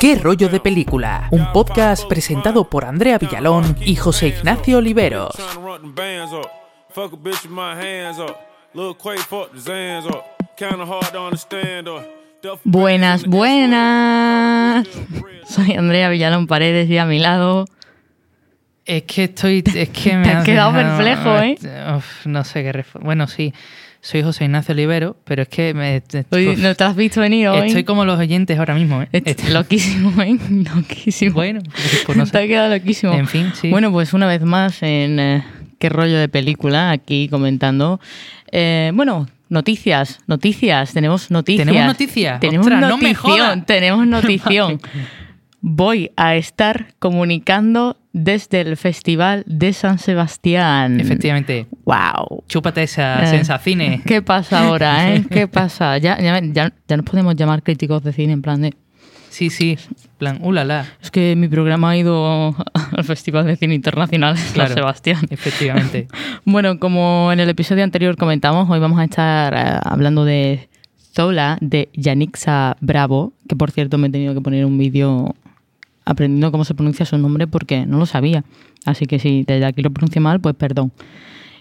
¿Qué rollo de película? Un podcast presentado por Andrea Villalón y José Ignacio Oliveros. Buenas, buenas. Soy Andrea Villalón Paredes y a mi lado. Es que estoy. Es que me Te has quedado perplejo, ¿eh? Uf, no sé qué. Bueno, sí. Soy José Ignacio Olivero, pero es que me. Uf, no te has visto venir hoy. estoy como los oyentes ahora mismo, ¿eh? Estoy- loquísimo, ¿eh? Loquísimo. Bueno, pues no Te has sé. quedado loquísimo. En fin, sí. Bueno, pues una vez más en eh, qué rollo de película, aquí comentando. Eh, bueno, noticias, noticias, tenemos noticias. ¿Tenemos noticias? Tenemos Ostras, no me notición, jodas. tenemos notición. Voy a estar comunicando desde el Festival de San Sebastián. Efectivamente. ¡Wow! Chúpate esa Eh, sensacine. ¿Qué pasa ahora, eh? ¿Qué pasa? Ya, ya, ya, ya nos podemos llamar críticos de cine, en plan de... Sí, sí. Plan, ulala. Es que mi programa ha ido al Festival de Cine Internacional de San. Sebastián. Efectivamente. Bueno, como en el episodio anterior comentamos, hoy vamos a estar eh, hablando de Zola, de Yanixa Bravo, que por cierto me he tenido que poner un vídeo aprendiendo cómo se pronuncia su nombre porque no lo sabía. Así que si desde aquí lo pronuncio mal, pues perdón.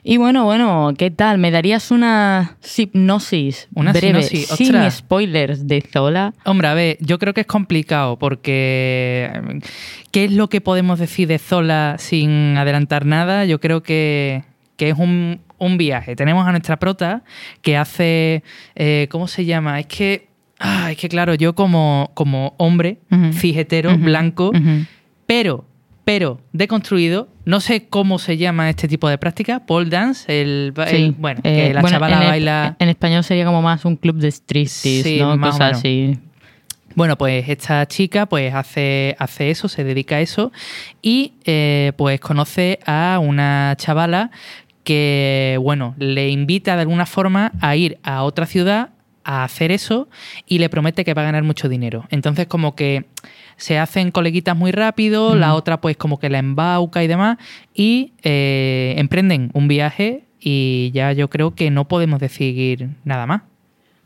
Y bueno, bueno, ¿qué tal? ¿Me darías una hipnosis Una breve, sinopsis, sin ostras. spoilers de Zola? Hombre, a ver, yo creo que es complicado porque ¿qué es lo que podemos decir de Zola sin adelantar nada? Yo creo que, que es un, un viaje. Tenemos a nuestra prota que hace, eh, ¿cómo se llama? Es que, ah, es que claro, yo como, como hombre, Ujú, blanco, pero, pero deconstruido, no sé cómo se llama este tipo de práctica, pole dance, el, bueno, eh, que la bueno, chavala en, baila... En español sería como más un club de striptease, Sí, ¿no? más o Cosas así. Bueno, pues esta chica pues hace, hace eso, se dedica a eso y eh, pues conoce a una chavala que, bueno, le invita de alguna forma a ir a otra ciudad a hacer eso y le promete que va a ganar mucho dinero. Entonces como que se hacen coleguitas muy rápido, la otra pues como que la embauca y demás y eh, emprenden un viaje y ya yo creo que no podemos decir nada más.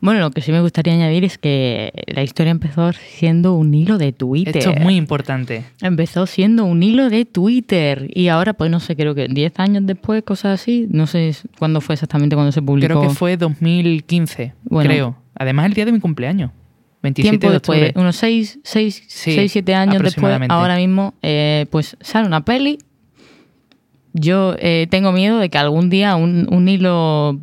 Bueno, lo que sí me gustaría añadir es que la historia empezó siendo un hilo de Twitter. Esto es muy importante. Empezó siendo un hilo de Twitter y ahora, pues no sé, creo que 10 años después, cosas así. No sé cuándo fue exactamente cuando se publicó. Creo que fue 2015, Bueno. creo. Además, el día de mi cumpleaños. 27 Tiempo de después, unos 6, 6, Sí, 6 7 años después, ahora mismo, eh, pues sale una peli. Yo eh, tengo miedo de que algún día un, un hilo...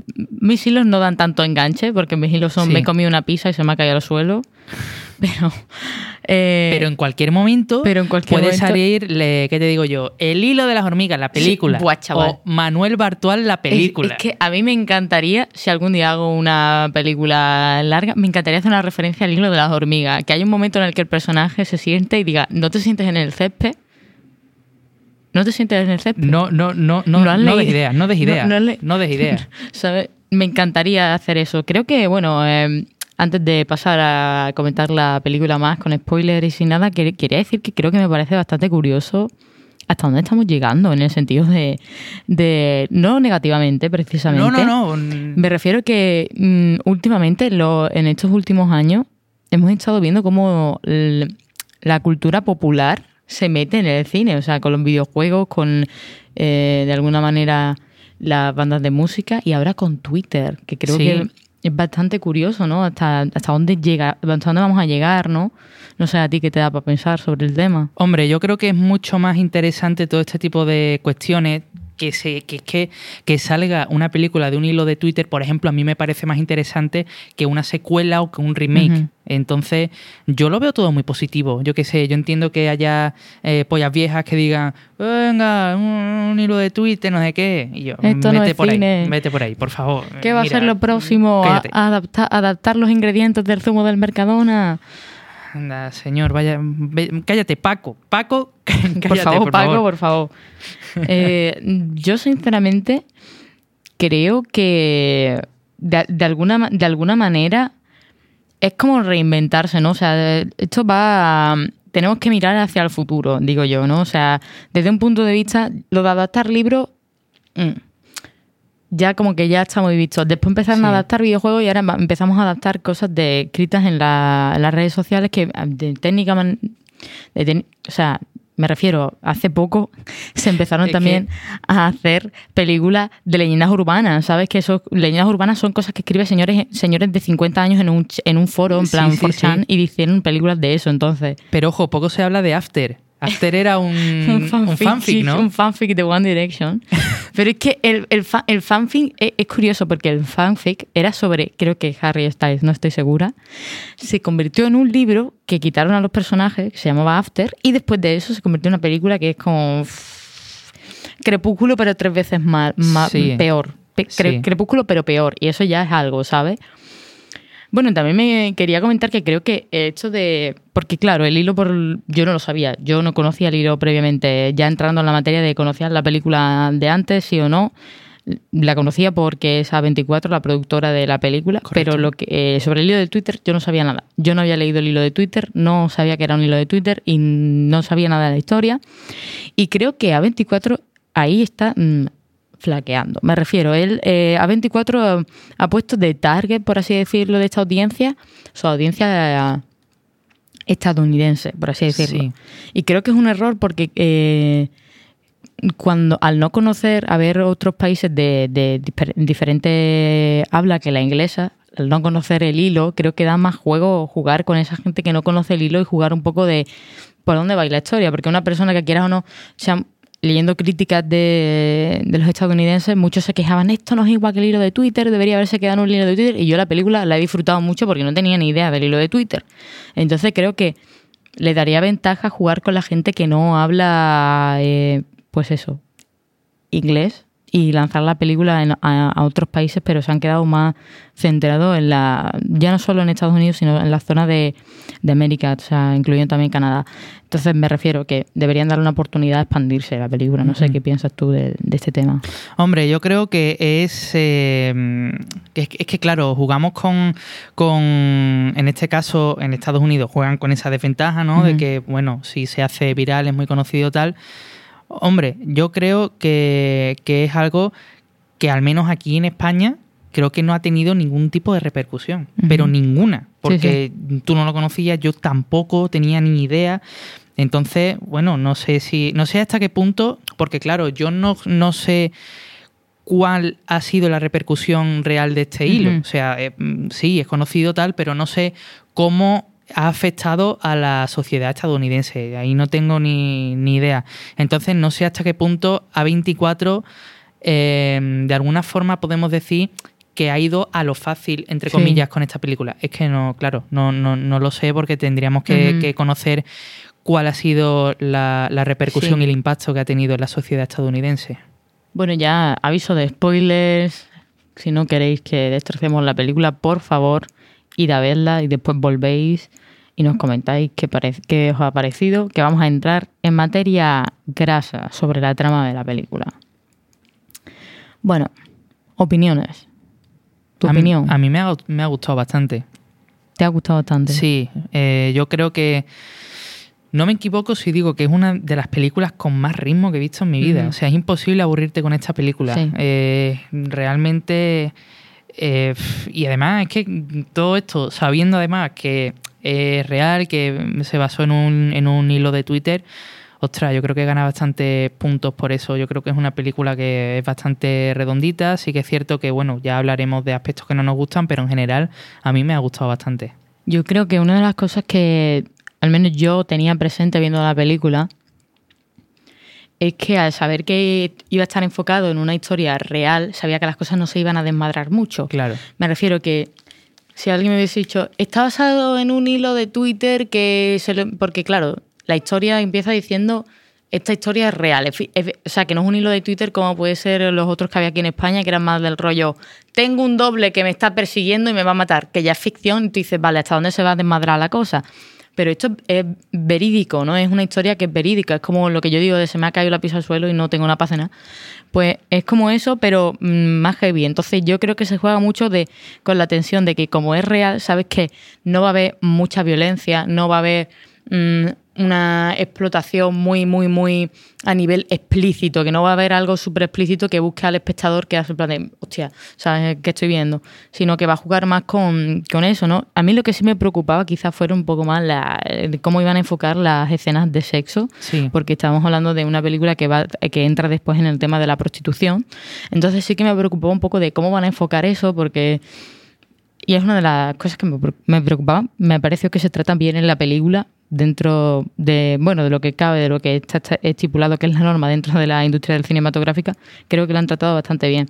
Mis hilos no dan tanto enganche, porque mis hilos son Sí. me he comido una pizza y se me ha caído al suelo. Pero... eh, Pero en cualquier momento pero en cualquier puede momento- salir, le- ¿qué te digo yo? El hilo de las hormigas, la película. buah. O Manuel Bartual, la película. Es, que a mí me encantaría, si algún día hago una película larga, me encantaría hacer una referencia al hilo de las hormigas. Que hay un momento en el que el personaje se siente y diga, ¿no te sientes en el césped? ¿No te sientes en el césped? No, no, no, no, ¿Lo has no des ideas, no des No- ideas. no le- No des ideas. ¿Sabes? Me encantaría hacer eso. Creo que, bueno, eh, antes de pasar a comentar la película más con spoilers y sin nada, quer- quería decir que creo que me parece bastante curioso hasta dónde estamos llegando en el sentido de, de no negativamente precisamente. No, no, no. Me refiero que mm, últimamente, lo- en estos últimos años, hemos estado viendo cómo la cultura popular se mete en el cine, o sea, con los videojuegos, con eh, de alguna manera las bandas de música y ahora con Twitter, que creo Sí. que es bastante curioso, ¿no? Hasta, hasta dónde llega, hasta dónde vamos a llegar, ¿no? No sé a ti qué te da para pensar sobre el tema. Hombre, yo creo que es mucho más interesante todo este tipo de cuestiones. Que, se, que, que, que salga una película de un hilo de Twitter, por ejemplo, a mí me parece más interesante que una secuela o que un remake. Entonces, yo lo veo todo muy positivo. Yo qué sé, yo entiendo que haya eh, pollas viejas que digan, venga, un, un hilo de Twitter, no sé qué. Y yo, Esto no vete es por cine. ahí, vete por ahí, por favor. ¿Qué va a ser lo próximo? A- cállate. a adapta- adaptar los ingredientes del zumo del Mercadona. Anda, señor, vaya, cállate, Paco. Paco, cállate, por favor, Paco, favor. por favor. Eh, yo, sinceramente, creo que de, de alguna, de alguna manera es como reinventarse, ¿no? O sea, esto va. a- tenemos que mirar hacia el futuro, digo yo, ¿no? O sea, desde un punto de vista, lo de adaptar libros. mm, ya como que ya está muy visto. Después empezaron Sí. a adaptar videojuegos y ahora empezamos a adaptar cosas de, escritas en, la- en las redes sociales que de técnica... man- de o sea, me refiero, hace poco se empezaron Es también a hacer películas de leyendas urbanas, ¿sabes? Que eso, leyendas urbanas son cosas que escriben señores, señores de 50 años en un, en un foro, en plan sí, 4chan, sí. y hicieron películas de eso, entonces... Pero ojo, poco se habla de After. After era un, un fanfic, ¿no? Un fanfic de One Direction. Pero es que el, el, fa- el fanfic es, es curioso porque el fanfic era sobre, creo que Harry Styles, no estoy segura, se convirtió en un libro que quitaron a los personajes, que se llamaba After, y después de eso se convirtió en una película que es como Crepúsculo, pero tres veces más, más Sí. peor. Pe- cre- Sí. Crepúsculo, pero peor. Y eso ya es algo, ¿sabes? Bueno, también me quería comentar que creo que el hecho de. Porque, claro, el hilo por. Yo no lo sabía. Yo no conocía el hilo previamente. Ya entrando en la materia de conocer la película de antes, sí o no. La conocía porque es A24, la productora de la película. Correcto. Pero lo que, eh, sobre el hilo de Twitter, yo no sabía nada. Yo no había leído el hilo de Twitter, no sabía que era un hilo de Twitter y no sabía nada de la historia. Y creo que A24 ahí está mm, flaqueando. Me refiero, él, eh, A24 ha puesto de target, por así decirlo, de esta audiencia, su audiencia eh, estadounidense, por así decirlo. Sí. Y creo que es un error porque eh, cuando al no conocer, a ver otros países de, de difer- diferente habla que la inglesa, al no conocer el hilo, creo que da más juego jugar con esa gente que no conoce el hilo y jugar un poco de por dónde va la historia. Porque una persona que quieras o no, sea, leyendo críticas de, de los estadounidenses, muchos se quejaban, esto no es igual que el hilo de Twitter, debería haberse quedado en un hilo de Twitter. Y yo la película la he disfrutado mucho porque no tenía ni idea del hilo de Twitter. Entonces creo que le daría ventaja jugar con la gente que no habla, eh, pues eso, inglés y lanzar la película en- a, a otros países, pero se han quedado más centrados en la, ya no solo en Estados Unidos, sino en la zona de, de América, o sea, incluyendo también Canadá. Entonces me refiero que deberían darle una oportunidad a expandirse la película. No sé qué piensas tú de, de este tema. Hombre, yo creo que es, eh, que es. es que, claro, jugamos con, con. En este caso, en Estados Unidos juegan con esa desventaja, ¿no? De que, bueno, si se hace viral, es muy conocido tal. Hombre, yo creo que, que es algo que al menos aquí en España creo que no ha tenido ningún tipo de repercusión, pero ninguna, Sí, porque tú no lo conocías, yo tampoco tenía ni idea. Entonces, bueno, no sé si, no sé hasta qué punto, porque claro, yo no, no sé cuál ha sido la repercusión real de este hilo. O sea, eh, mm, sí, es conocido tal, pero no sé cómo ha afectado a la sociedad estadounidense. Ahí no tengo ni, ni idea. Entonces, no sé hasta qué punto A24, eh, de alguna forma podemos decir que ha ido a lo fácil, entre Sí. comillas, con esta película. Es que no, claro, no, no, no lo sé porque tendríamos que, conocer cuál ha sido la, la repercusión Sí. y el impacto que ha tenido en la sociedad estadounidense. Bueno, ya aviso de spoilers. Si no queréis que destrocemos la película, por favor, id a verla y después volvéis y nos comentáis qué, parece, qué os ha parecido, que vamos a entrar en materia grasa sobre la trama de la película. Bueno, opiniones. ¿Tu a mí- opinión? a mí me ha, me ha gustado bastante. ¿Te ha gustado bastante? Sí, eh, yo creo que no me equivoco si digo que es una de las películas con más ritmo que he visto en mi vida. O sea, es imposible aburrirte con esta película. Sí. Eh, realmente. Eh, y además es que todo esto, sabiendo además que es real, que se basó en un, en un hilo de Twitter, ostras, yo creo que gana bastantes puntos por eso. Yo creo que es una película que es bastante redondita. Sí que es cierto que, bueno, ya hablaremos de aspectos que no nos gustan, pero en general a mí me ha gustado bastante. Yo creo que una de las cosas que al menos yo tenía presente viendo la película es que al saber que iba a estar enfocado en una historia real, sabía que las cosas no se iban a desmadrar mucho. Claro. Me refiero que si alguien me hubiese dicho, está basado en un hilo de Twitter que se lo-". Porque claro, la historia empieza diciendo, esta historia es real. Es fi- es- o sea, que no es un hilo de Twitter como puede ser los otros que había aquí en España, que eran más del rollo, tengo un doble que me está persiguiendo y me va a matar, que ya es ficción, y tú dices, vale, ¿hasta dónde se va a desmadrar la cosa? Pero esto es verídico, ¿no? Es una historia que es verídica. Es como lo que yo digo de se me ha caído la pizza al suelo y no tengo una paz nada. Pues es como eso, pero mm, más heavy. Entonces yo creo que se juega mucho de con la tensión de que como es real, sabes que no va a haber mucha violencia, no va a haber mm, una explotación muy, muy, muy a nivel explícito, que no va a haber algo súper explícito que busque al espectador que hace plan de, hostia, ¿sabes qué estoy viendo? Sino que va a jugar más con, con eso, ¿no? A mí lo que sí me preocupaba quizás fuera un poco más la, cómo iban a enfocar las escenas de sexo, Sí. porque estábamos hablando de una película que, va, que entra después en el tema de la prostitución. Entonces sí que me preocupaba un poco de cómo van a enfocar eso, porque... Y es una de las cosas que me preocupaba. Me pareció que se trata bien en la película dentro de, bueno, de lo que cabe, de lo que está estipulado que es la norma dentro de la industria del cinematográfica. Creo que lo han tratado bastante bien.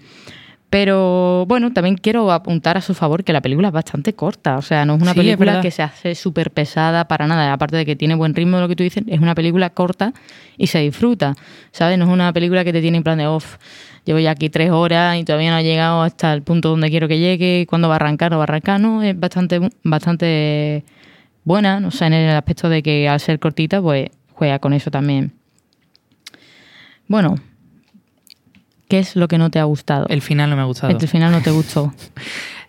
Pero bueno, también quiero apuntar a su favor que la película es bastante corta. O sea, no es una Sí, película que se hace súper pesada para nada. Aparte de que tiene buen ritmo, lo que tú dices, es una película corta y se disfruta. ¿Sabes? No es una película que te tiene en plan de off. Llevo ya aquí tres horas y todavía no ha llegado hasta el punto donde quiero que llegue. ¿Cuándo va a arrancar? ¿No va a arrancar? No, es bastante, bastante buena. O sea, en el aspecto de que al ser cortita, pues juega con eso también. Bueno, ¿qué es lo que no te ha gustado? El final no me ha gustado. El final no te gustó.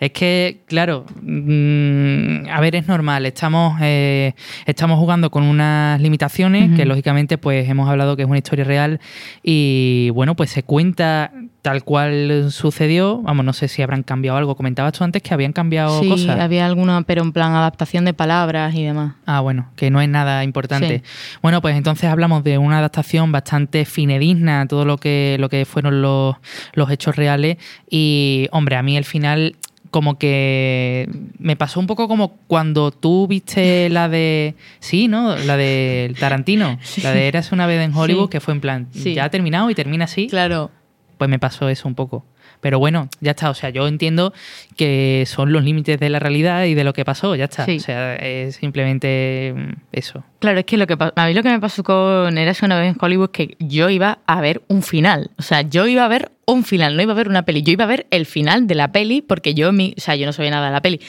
Es que, claro, mm, a ver, es normal. Estamos, eh, estamos jugando con unas limitaciones que, lógicamente, pues hemos hablado que es una historia real y, bueno, pues se cuenta tal cual sucedió. Vamos, no sé si habrán cambiado algo. Comentabas tú antes que habían cambiado Sí, cosas. había alguna, pero en plan adaptación de palabras y demás. Ah, bueno, que no es nada importante. Sí. Bueno, pues entonces hablamos de una adaptación bastante finedigna a todo lo que, lo que fueron los, los hechos reales. Y, hombre, a mí el final como que me pasó un poco como cuando tú viste la de... Sí, ¿no? La de Tarantino. La de Eras una vez en Hollywood, Sí. que fue en plan, Sí. ya ha terminado y termina así Claro, pues me pasó eso un poco. Pero bueno, ya está. O sea, yo entiendo que son los límites de la realidad y de lo que pasó, ya está. Sí. O sea, es simplemente mm, eso. claro, es que lo que a mí lo que me pasó con Eras una vez en Hollywood es que yo iba a ver un final. O sea, yo iba a ver un final, no iba a ver una peli. Yo iba a ver el final de la peli porque yo, mi, o sea, yo no sabía nada de la peli,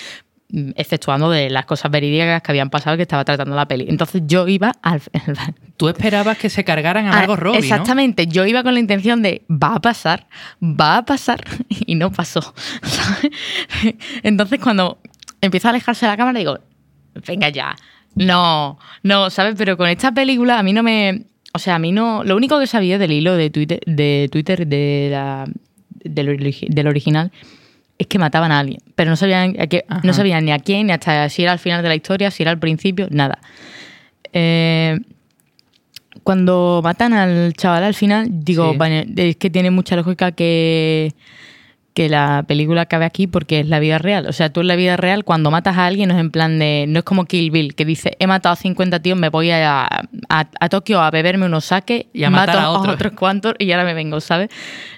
mm, exceptuando de las cosas verídicas que habían pasado que estaba tratando la peli. Entonces yo iba al, Tú esperabas que se cargaran a Ah, Margot Robbie, ¿no? Exactamente, yo iba con la intención de va a pasar, va a pasar y no pasó. ¿sabes? Entonces cuando empieza a alejarse la cámara digo, venga ya, no, no, ¿sabes? Pero con esta película a mí no me... O sea, a mí no... Lo único que sabía del hilo de Twitter de, Twitter de la, del original es que mataban a alguien, pero no sabían, a qué- no sabían ni a quién, ni hasta si era al final de la historia, si era al principio, nada. Eh, cuando matan al chaval al final, digo, Sí. vale, es que tiene mucha lógica que, que la película acabe aquí porque es la vida real. O sea, tú en la vida real, cuando matas a alguien, no es en plan de. No es como Kill Bill, que dice, he matado a 50 tíos, me voy a, a, a Tokio a beberme unos saques Y a matar mato a otros. otros cuantos y ahora me vengo, ¿sabes?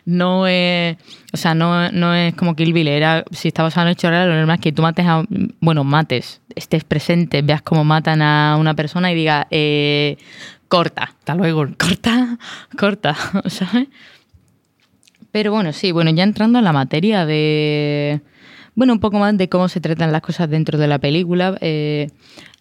No es. O sea, no, no es como Kill Bill. Era, si está basado en hecho real, lo normal es que tú mates a. Bueno, mates, estés presente, veas cómo matan a una persona y digas, eh, corta Hasta luego. corta, corta, ¿sabes? Pero bueno, sí, bueno, ya entrando en la materia de. Bueno, un poco más de cómo se tratan las cosas dentro de la película. eh,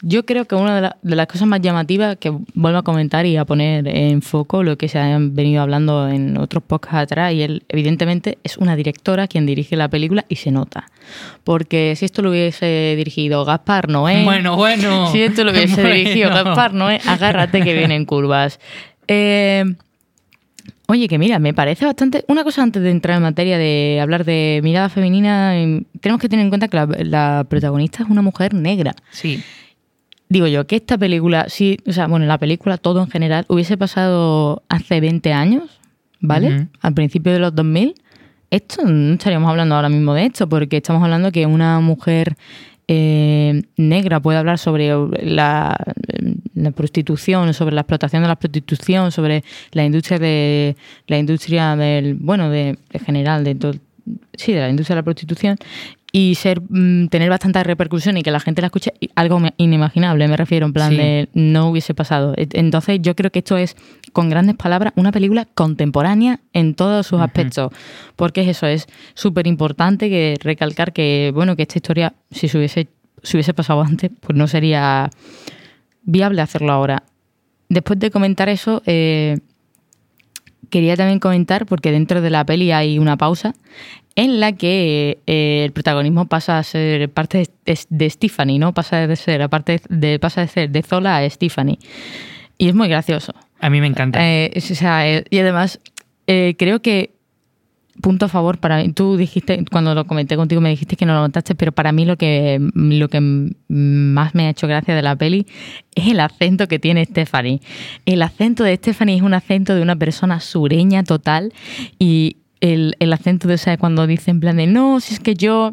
yo creo que una de, la- de las cosas más llamativas que vuelvo a comentar y a poner en foco lo que se han venido hablando en otros podcasts atrás, y él, evidentemente, es una directora quien dirige la película y se nota. Porque si esto lo hubiese dirigido Gaspar Noé. Bueno, bueno. Si esto lo hubiese Bueno. dirigido Gaspar Noé, agárrate que vienen curvas. Eh, oye, que mira, me parece bastante. Una cosa antes de entrar en materia de hablar de mirada femenina, eh, tenemos que tener en cuenta que la, la protagonista es una mujer negra. Sí. Digo yo, que esta película, sí, o sea, bueno, la película, todo en general, hubiese pasado hace 20 años, ¿vale? Al principio de los 2000, esto no estaríamos hablando ahora mismo de esto, porque estamos hablando que una mujer eh, negra puede hablar sobre la, prostitución, sobre la explotación de la prostitución, sobre la industria de la industria del, bueno, de, general, de sí, de la industria de la prostitución y ser mm, tener bastante repercusión y que la gente la escuche algo inimaginable me refiero en plan Sí. de no hubiese pasado. E- entonces yo creo que esto es con grandes palabras una película contemporánea en todos sus aspectos porque es eso es súper importante que recalcar que bueno que esta historia si se hubiese si hubiese pasado antes pues no sería viable hacerlo ahora. Después de comentar eso eh, quería también comentar, porque dentro de la peli hay una pausa, en la que eh, el protagonismo pasa a ser parte de, de Stephanie, ¿no? Pasa de ser, aparte de, pasa de ser de Zola a Stephanie. Y es muy gracioso. A mí me encanta. Eh, es- o sea, eh, y además, creo que punto a favor para mí. Tú dijiste, cuando lo comenté contigo, me dijiste que no lo notaste, pero para mí lo que, lo que más me ha hecho gracia de la peli es el acento que tiene Stephanie. El acento de Stephanie es un acento de una persona sureña total y el, el acento de esa cuando dice en plan de no, si es que yo,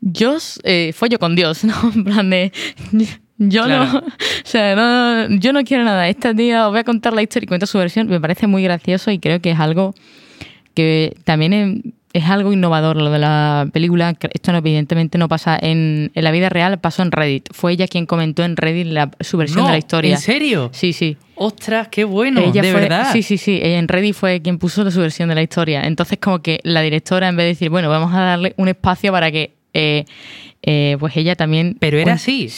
yo eh, follo con Dios, ¿no? En plan de yo Claro. no, o sea, no, yo no quiero nada. Esta tía os voy a contar la historia y cuenta su versión. Me parece muy gracioso y creo que es algo que también es, algo innovador lo de la película. Esto no, evidentemente no pasa en, en la vida real, pasó en Reddit. Fue ella quien comentó en Reddit la- su versión No, de la historia. ¿En serio? Sí, sí. Ostras, qué bueno, ella de fue, verdad. Sí, sí, sí. Ella en Reddit fue quien puso su versión de la historia. Entonces, como que la directora, en vez de decir, bueno, vamos a darle un espacio para que. Eh, eh, pues ella también. Pero era pues, así.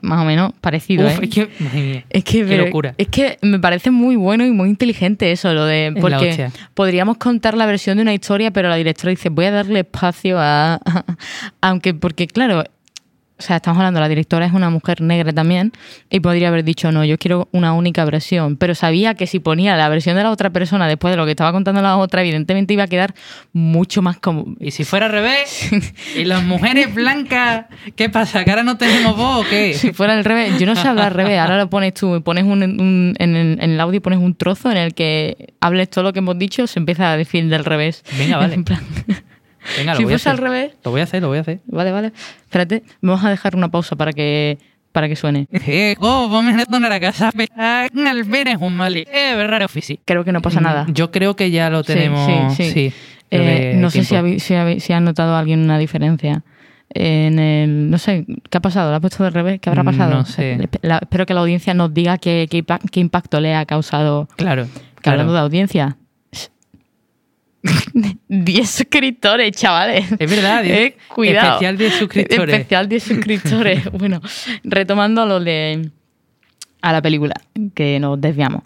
Más o menos parecido. Uf, ¿eh? es que, madre mía, Es que, qué pero- locura. es que me parece muy bueno y muy inteligente eso, lo de. Porque podríamos contar la versión de una historia, pero la directora dice, voy a darle espacio a. aunque, porque claro. O sea, estamos hablando, la directora es una mujer negra también y podría haber dicho, no, yo quiero una única versión, pero sabía que si ponía la versión de la otra persona después de lo que estaba contando la otra, evidentemente iba a quedar mucho más como... ¿Y si fuera al revés? ¿Y las mujeres blancas? ¿Qué pasa? ¿Que ahora no tenemos voz o qué? Si fuera al revés, yo no sé hablar al revés. Ahora lo pones tú, pones un, un- en, el, en el audio pones un trozo en el que hables todo lo que hemos dicho, se empieza a decir del revés. Venga, vale. En plan, Venga, lo si voy a fuese hacer. al revés, Lo voy a hacer, lo voy a hacer. vale, vale. Espérate, vamos a dejar una pausa para que para que suene. A a. Creo que no pasa nada. Yo creo que ya lo tenemos. sí, sí. sí, Eh, no sé si, habéis- si, habéis- si ha notado alguien una diferencia. En el, no sé, ¿qué ha pasado? ¿Lo ha puesto del revés? ¿Qué habrá Mm, pasado? no sé. Eh, la- espero que la audiencia nos diga qué, qué qué impacto le ha causado Claro. Claro. hablando de audiencia. 10 suscriptores, chavales. Es verdad, diez- Eh, cuidado. especial 10 suscriptores. Especial 10 suscriptores. bueno, retomando lo de. a la película, que nos desviamos.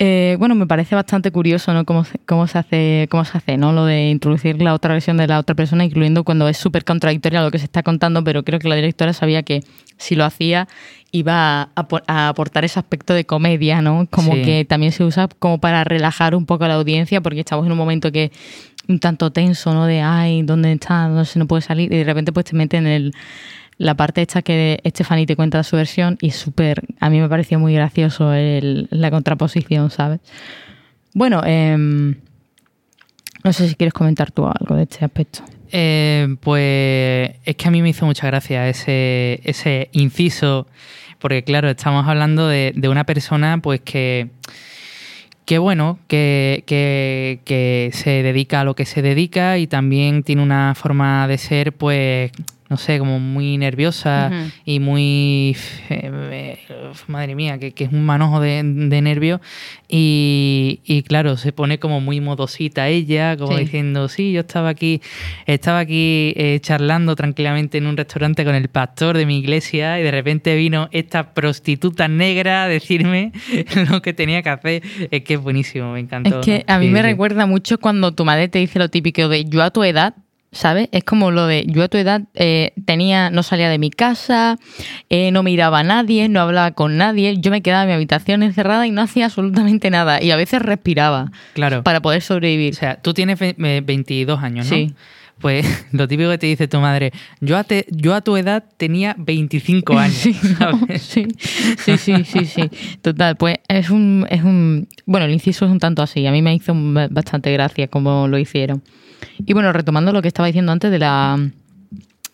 Eh, bueno, me parece bastante curioso, ¿no? Cómo, se- cómo se hace, cómo se hace, ¿no? Lo de introducir la otra versión de la otra persona, incluyendo cuando es súper contradictoria lo que se está contando, pero creo que la directora sabía que si lo hacía iba a, a aportar ese aspecto de comedia, ¿no? Como Sí. que también se usa como para relajar un poco a la audiencia, porque estamos en un momento que un tanto tenso, ¿no? De, ay, ¿dónde está? No se no puede salir. Y de repente pues te mete en el, la parte esta que Stephanie te cuenta su versión y es súper, a mí me pareció muy gracioso el- la contraposición, ¿sabes? Bueno, em, no sé si quieres comentar tú algo de este aspecto. Eh, pues es que a mí me hizo mucha gracia ese, inciso, porque claro, estamos hablando de, una persona pues que, que bueno, que, que se dedica a lo que se dedica y también tiene una forma de ser pues, no sé, como muy nerviosa y muy... eh, eh, madre mía, que, que es un manojo de, de nervios y, y claro, se pone como muy modosita ella, como Sí. diciendo, sí, yo estaba aquí, estaba aquí eh, charlando tranquilamente en un restaurante con el pastor de mi iglesia y de repente vino esta prostituta negra a decirme lo que tenía que hacer. Es que es buenísimo, me encantó. Es que a mí Sí, me sí. recuerda mucho cuando tu madre te dice lo típico de yo a tu edad, ¿sabes? Es como lo de yo a tu edad eh, tenía, no salía de mi casa, eh, no miraba a nadie, no hablaba con nadie, yo me quedaba en mi habitación encerrada y no hacía absolutamente nada y a veces respiraba Claro. para poder sobrevivir. O sea, tú tienes ve- eh, 22 años, ¿no? Sí. Pues lo típico que te dice tu madre, yo a, te- yo a tu edad tenía 25 años. Sí, ¿no? ¿sabes? sí, sí, sí, sí, sí. Total, pues es un, es un. Bueno, el inciso es un tanto así. A mí me hizo bastante gracia cómo lo hicieron. Y bueno, retomando lo que estaba diciendo antes de la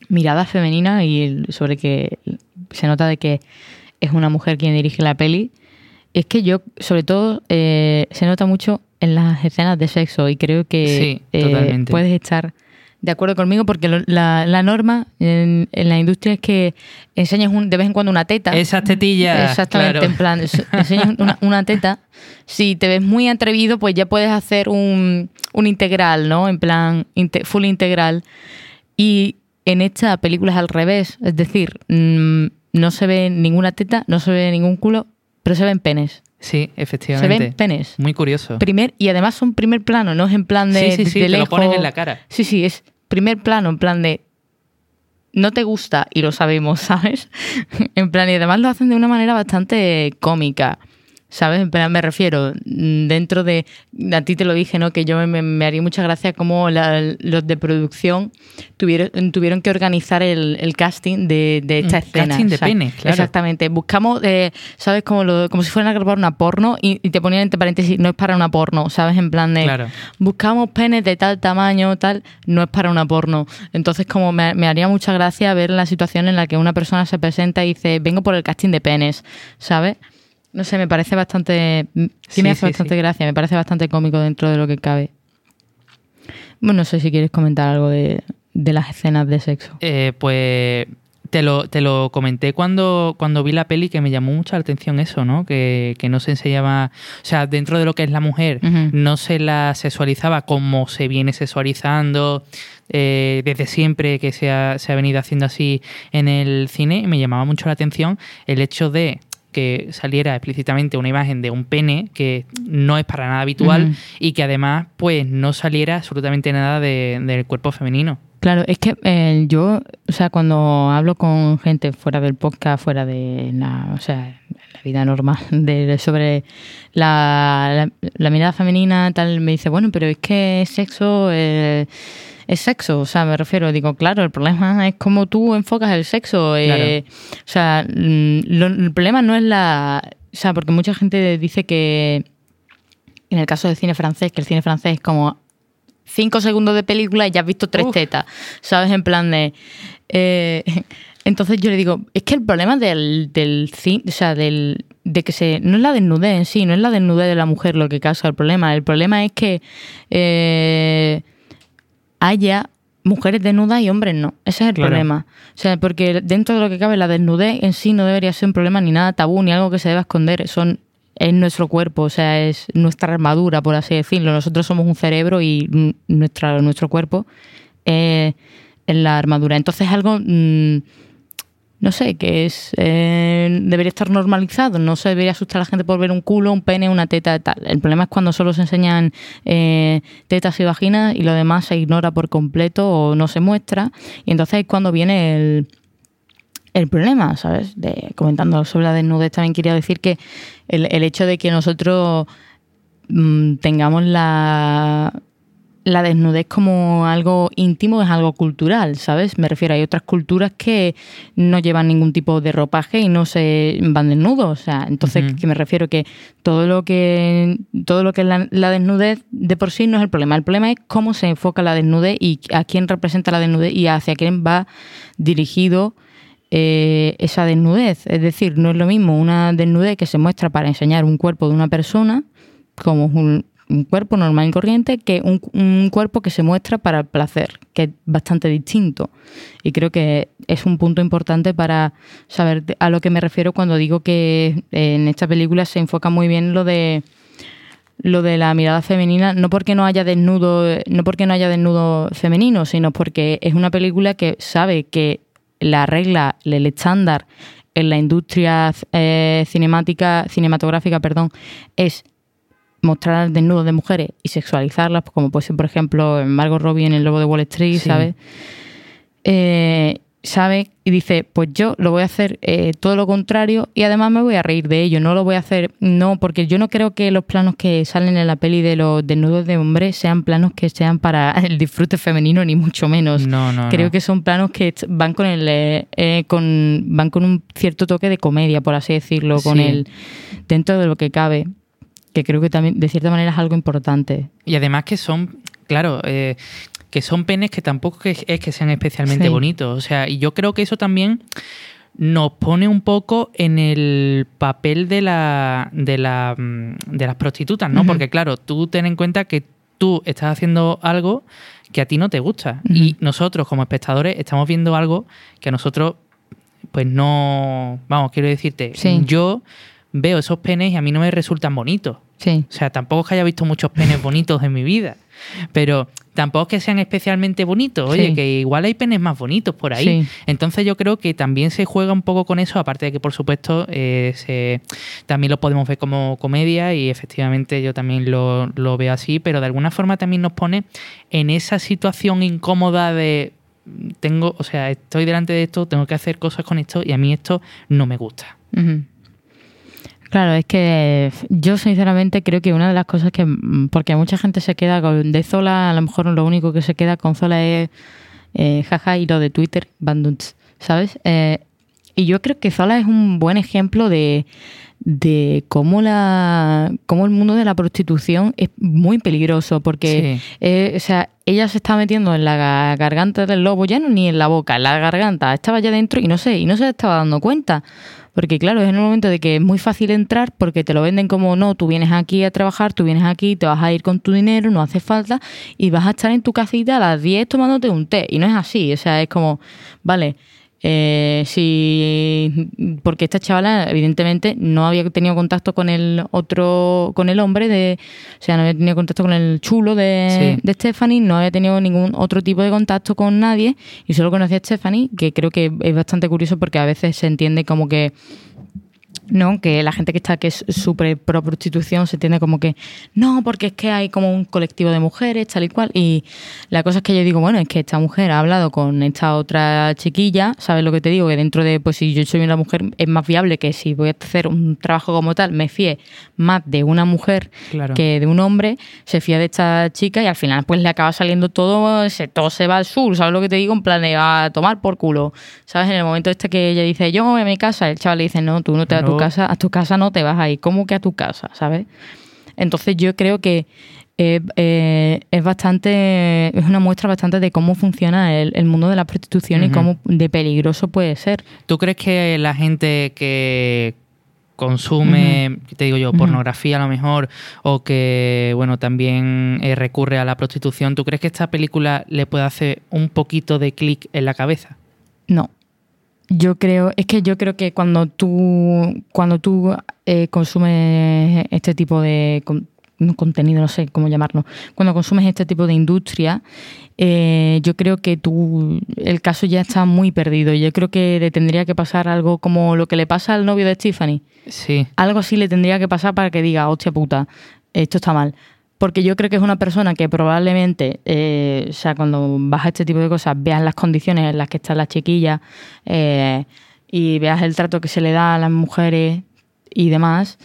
mirada femenina y sobre que se nota de que es una mujer quien dirige la peli, es que yo, sobre todo, eh, se nota mucho en las escenas de sexo y creo que Sí, eh, puedes estar de acuerdo conmigo porque lo- la, la norma en, en la industria es que enseñes un- de vez en cuando una teta. Esas tetillas. Exactamente, claro. en plan, enseñas una, una teta. Si te ves muy atrevido, pues ya puedes hacer un, un integral, ¿no? En plan, inte- full integral. Y en esta película es al revés. Es decir, mm, no se ve ninguna teta, no se ve ningún culo, pero se ven penes. Sí, Se efectivamente. ven penes. Muy curioso. Primer, y además son primer plano, no es en plan de, Sí, sí, sí, de te lo ponen en la cara. Sí, sí, es primer plano, en plan de no te gusta y lo sabemos, ¿sabes? en plan, y además lo hacen de una manera bastante cómica. ¿Sabes? En plan, me refiero, mm, dentro de, a ti te lo dije, ¿no? Que yo me, me haría mucha gracia cómo la- los de producción tuvieron, tuvieron que organizar el, el casting de, de esta escena. casting de pene, claro. Exactamente. Buscamos, eh, ¿sabes? Como, lo- como si fueran a grabar una porno y, y te ponían entre paréntesis, no es para una porno, ¿sabes? En plan de, Claro. buscamos penes de tal tamaño, tal, no es para una porno. Entonces, como me, me haría mucha gracia ver la situación en la que una persona se presenta y dice, vengo por el casting de penes, ¿sabes? No sé, me parece bastante. Sí, Sí, me hace sí, bastante sí. gracia, me parece bastante cómico dentro de lo que cabe. Bueno, no sé si quieres comentar algo de, de las escenas de sexo. Eh, pues te lo, te lo comenté cuando, cuando vi la peli que me llamó mucha la atención eso, ¿no? Que, que no se enseñaba, o sea, dentro de lo que es la mujer, no se la sexualizaba como se viene sexualizando eh, desde siempre que se ha, se ha venido haciendo así en el cine. Y me llamaba mucho la atención el hecho de que saliera explícitamente una imagen de un pene que no es para nada habitual y que además pues no saliera absolutamente nada de- del cuerpo femenino. Claro, es que eh, yo, o sea, cuando hablo con gente fuera del podcast, fuera de la, o sea, la vida normal, de, sobre la, la, la mirada femenina, tal, me dice, bueno, pero es que sexo, eh, es sexo, o sea, me refiero, digo, claro, el problema es cómo tú enfocas el sexo. eh, O sea, mm, lo- el problema no es la, o sea, porque mucha gente dice que en el caso del cine francés, que el cine francés es como cinco segundos de película y ya has visto tres Uf. tetas, ¿sabes? En plan de... eh, entonces yo le digo, es que el problema del, del cine, o sea, del, de que se... No es la desnudez en sí, no es la desnudez de la mujer lo que causa el problema. El problema es que eh, haya mujeres desnudas y hombres no. Ese es el Claro. problema. O sea, porque dentro de lo que cabe, la desnudez en sí no debería ser un problema ni nada tabú, ni algo que se deba esconder. Son es nuestro cuerpo, o sea, es nuestra armadura, por así decirlo. Nosotros somos un cerebro y nuestra, nuestro cuerpo es la armadura. Entonces, algo, mm, no sé, que es eh, debería estar normalizado. No se debería asustar a la gente por ver un culo, un pene, una teta, tal. El problema es cuando solo se enseñan eh, tetas y vaginas y lo demás se ignora por completo o no se muestra. Y entonces es cuando viene el el problema, ¿sabes? Comentando sobre la desnudez, también quería decir que el, el hecho de que nosotros mm, tengamos la, la desnudez como algo íntimo es algo cultural, ¿sabes? Me refiero, hay otras culturas que no llevan ningún tipo de ropaje y no se van desnudos, o sea, entonces, que me refiero que todo lo que todo lo que es la, la desnudez de por sí no es el problema, el problema es cómo se enfoca la desnudez y a quién representa la desnudez y hacia quién va dirigido eh, esa desnudez. Es decir, no es lo mismo una desnudez que se muestra para enseñar un cuerpo de una persona, como un, un cuerpo normal y corriente, que un, cuerpo que se muestra para el placer, que es bastante distinto. Y creo que es un punto importante para saber a lo que me refiero cuando digo que eh, en esta película se enfoca muy bien lo de lo de la mirada femenina, no porque no haya desnudo, no porque no haya desnudo femenino, sino porque es una película que sabe que la regla, el estándar en la industria eh, cinemática, cinematográfica, perdón, es mostrar desnudos de mujeres y sexualizarlas, como puede ser, por ejemplo, en Margot Robbie en El Lobo de Wall Street, Sí. ¿sabes? Eh, sabe y dice, pues yo lo voy a hacer eh, todo lo contrario y además me voy a reír de ello, no lo voy a hacer, no, porque yo no creo que los planos que salen en la peli de los desnudos de hombres sean planos que sean para el disfrute femenino, ni mucho menos. No, no, Creo no. que son planos que van con el eh, eh, con van con un cierto toque de comedia, por así decirlo, con Sí. el dentro de lo que cabe, que creo que también de cierta manera es algo importante. Y además que son, claro, eh, que son penes que tampoco es, es que sean especialmente Sí. bonitos. O sea, y yo creo que eso también nos pone un poco en el papel de la de la mm, de las prostitutas, ¿no? Porque claro, tú ten en cuenta que tú estás haciendo algo que a ti no te gusta y nosotros como espectadores estamos viendo algo que a nosotros pues no, vamos, quiero decirte, Sí. yo veo esos penes y a mí no me resultan bonitos. Sí. O sea, tampoco es que haya visto muchos penes bonitos en mi vida, pero tampoco es que sean especialmente bonitos. Oye, Sí. que igual hay penes más bonitos por ahí. Sí. Entonces yo creo que también se juega un poco con eso, aparte de que por supuesto eh, se- también lo podemos ver como comedia y efectivamente yo también lo, lo veo así, pero de alguna forma también nos pone en esa situación incómoda de tengo, o sea, estoy delante de esto, tengo que hacer cosas con esto y a mí esto no me gusta. Ujú. Claro, es que yo sinceramente creo que una de las cosas que, mm, porque mucha gente se queda con, de Zola, a lo mejor lo único que se queda con Zola es eh, jaja y lo de Twitter, Banduts, ¿sabes? Eh, y yo creo que Zola es un buen ejemplo de, de cómo, la, cómo el mundo de la prostitución es muy peligroso, porque Sí. eh, o sea, ella se está metiendo en la ga- garganta del lobo, ya no ni en la boca, en la garganta, estaba ya dentro y no sé, y no se estaba dando cuenta. Porque claro, es en el momento de que es muy fácil entrar porque te lo venden como, no, tú vienes aquí a trabajar, tú vienes aquí, te vas a ir con tu dinero, no hace falta, y vas a estar en tu casita a las 10 tomándote un té. Y no es así, o sea, es como, vale, eh, si porque esta chavala evidentemente no había tenido contacto con el otro con el hombre de o sea no había tenido contacto con el chulo de, Sí. de Stephanie no había tenido ningún otro tipo de contacto con nadie y solo conocía a Stephanie que creo que es bastante curioso porque a veces se entiende como que no, que la gente que está que es súper pro prostitución se entiende como que no, porque es que hay como un colectivo de mujeres, tal y cual. Y la cosa es que yo digo, bueno, es que esta mujer ha hablado con esta otra chiquilla, ¿sabes lo que te digo? Que dentro de, pues si yo soy una mujer, es más viable que si voy a hacer un trabajo como tal, me fíe más de una mujer Claro. que de un hombre, se fía de esta chica y al final pues le acaba saliendo todo, se, todo se va al sur, ¿sabes lo que te digo? En plan de a tomar por culo, ¿sabes? En el momento este que ella dice, yo me voy a mi casa, el chaval le dice, no, tú no te vas a tu casa, a tu casa no te vas a ir, ¿cómo que a tu casa, ¿sabes? Entonces yo creo que eh, eh, es bastante, es una muestra bastante de cómo funciona el, el mundo de la prostitución y cómo de peligroso puede ser. ¿Tú crees que la gente que consume, ¿qué te digo yo, pornografía a lo mejor, o que, bueno, también eh, recurre a la prostitución, ¿tú crees que esta película le puede hacer un poquito de clic en la cabeza? No. Yo creo, es que yo creo que cuando tú, cuando tú eh, consumes este tipo de con- contenido, no sé cómo llamarlo, cuando consumes este tipo de industria, eh, yo creo que tú, el caso ya está muy perdido. Yo creo que le tendría que pasar algo como lo que le pasa al novio de Stephanie. Sí, Algo así le tendría que pasar para que diga, hostia puta, esto está mal. Porque yo creo que es una persona que probablemente, eh, o sea, cuando vas a este tipo de cosas, veas las condiciones en las que están las chiquillas eh, y veas el trato que se le da a las mujeres y demás,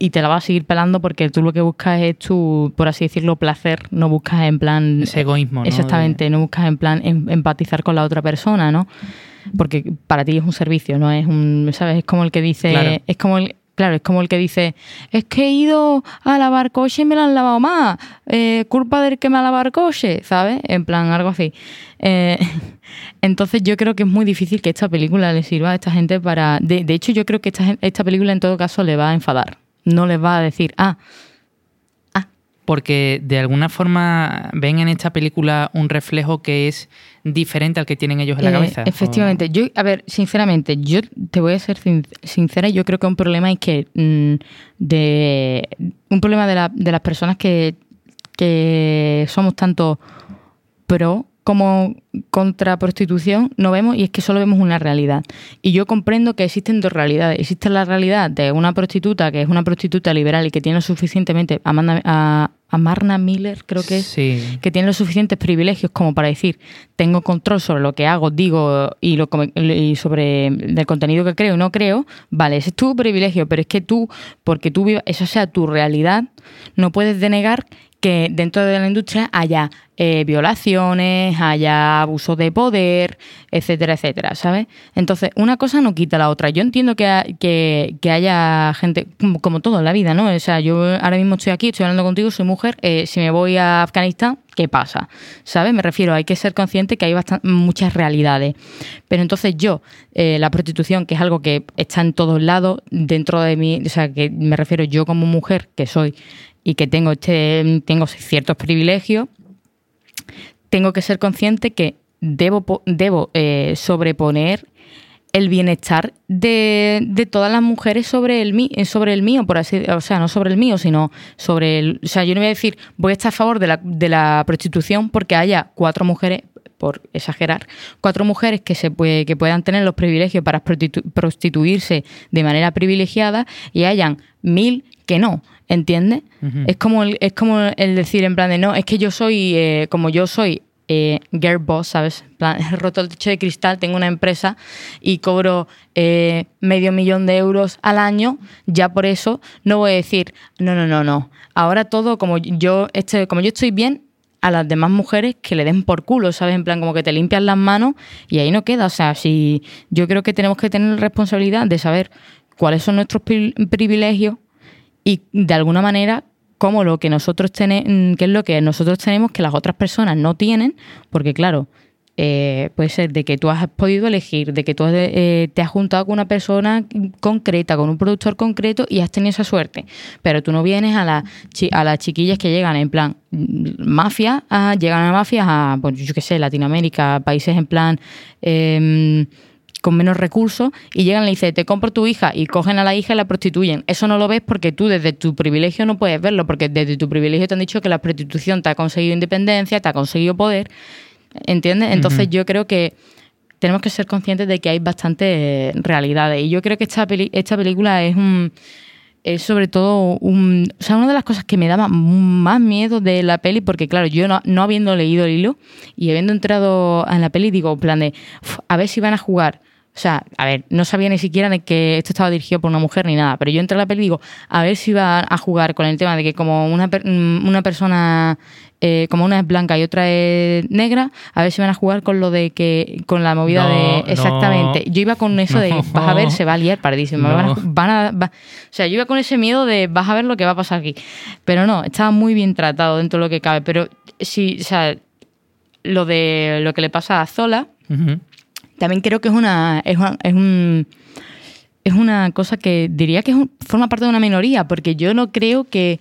y te la vas a seguir pelando porque tú lo que buscas es tu, por así decirlo, placer, no buscas en plan... ese egoísmo, ¿no? Exactamente, no buscas en plan em- empatizar con la otra persona, ¿no? Porque para ti es un servicio, no es un, ¿sabes? Es como el que dice, Claro. es como el, claro, es como el que dice, es que he ido a lavar coche y me lo han lavado más, eh, culpa del que me ha lavado coche, ¿sabes? En plan, algo así. Eh, entonces yo creo que es muy difícil que esta película le sirva a esta gente para, de, de hecho yo creo que esta, esta película en todo caso le va a enfadar, no les va a decir, ah, Porque de alguna forma ven en esta película un reflejo que es diferente al que tienen ellos en la Eh, cabeza. Efectivamente. Yo, a ver, sinceramente, yo te voy a ser sin- sincera. Yo creo que un problema es que mm, de un problema de, la- de las personas que, que somos tanto pro como contra prostitución no vemos y es que solo vemos una realidad. Y yo comprendo que existen dos realidades. Existe la realidad de una prostituta que es una prostituta liberal y que tiene suficientemente Amanda, a, a Marna Miller, creo que es Sí. que tiene los suficientes privilegios como para decir tengo control sobre lo que hago, digo y, lo, y sobre el contenido que creo y no creo, vale, ese es tu privilegio, pero es que tú, porque tú vivas, esa sea tu realidad, no puedes denegar que dentro de la industria haya eh, violaciones, haya abuso de poder, etcétera, etcétera, ¿sabes? Entonces, una cosa no quita la otra. Yo entiendo que, que, haya gente, como, todo en la vida, ¿no? O sea, yo ahora mismo estoy aquí, estoy hablando contigo, soy mujer, eh, si me voy a Afganistán, ¿qué pasa? ¿Sabes? Me refiero, hay que ser consciente que hay muchas realidades. Pero entonces yo, eh, la prostitución, que es algo que está en todos lados, dentro de mí, o sea, que me refiero yo como mujer, que soy y que tengo, este, tengo ciertos privilegios, tengo que ser consciente que debo, debo eh, sobreponer el bienestar de, de todas las mujeres sobre el, eh, sobre el mío, por así o sea, no sobre el mío, sino sobre el... O sea, yo no voy a decir, voy a estar a favor de la, de la prostitución porque haya cuatro mujeres, por exagerar, cuatro mujeres que, se puede, que puedan tener los privilegios para prostitu- prostituirse de manera privilegiada y hayan mil que no, ¿entiendes? Es como el, es como el decir en plan de no, es que yo soy, eh, como yo soy eh, girl boss, ¿sabes? Plan, he roto el techo de cristal, tengo una empresa y cobro eh, medio millón de euros al año, ya por eso no voy a decir, no, no, no, no. Ahora todo, como yo, este, como yo estoy bien, a las demás mujeres que le den por culo, ¿sabes? En plan, como que te limpian las manos y ahí no queda. O sea, si yo creo que tenemos que tener responsabilidad de saber cuáles son nuestros pri- privilegios y de alguna manera cómo lo que nosotros tenemos, qué es lo que nosotros tenemos que las otras personas no tienen, porque claro, eh, puede ser de que tú has podido elegir, de que tú has, eh, te has juntado con una persona concreta, con un productor concreto y has tenido esa suerte, pero tú no vienes a, la, a las chiquillas que llegan en plan mm, mafia, a- llegan a mafias a, pues, yo qué sé, Latinoamérica, países en plan... em, con menos recursos y llegan y le dicen, te compro tu hija y cogen a la hija y la prostituyen. Eso no lo ves porque tú desde tu privilegio no puedes verlo, porque desde tu privilegio te han dicho que la prostitución te ha conseguido independencia, te ha conseguido poder, ¿entiendes? Entonces yo creo que tenemos que ser conscientes de que hay bastantes realidades y yo creo que esta, peli- esta película es un... Es sobre todo un, o sea, una de las cosas que me daba más miedo de la peli, porque claro, yo no, no habiendo leído el hilo y habiendo entrado en la peli, digo, en plan de, "Uf, a ver si van a jugar o sea, a ver, no sabía ni siquiera de que esto estaba dirigido por una mujer ni nada, pero yo entré a la peli y digo, a ver si va a jugar con el tema de que como una, per- mm, una persona, eh, como una es blanca y otra es negra, a ver si van a jugar con lo de que, con la movida No, de... no. Exactamente. Yo iba con eso de, vas a ver, se va a liar pardísimo. Van a, van a- va- o sea, yo iba con ese miedo de, vas a ver lo que va a pasar aquí. Pero no, estaba muy bien tratado dentro de lo que cabe. Pero sí, o sea, lo de lo que le pasa a Zola. También creo que es una es, un es una cosa que diría que es un- forma parte de una minoría porque yo no creo que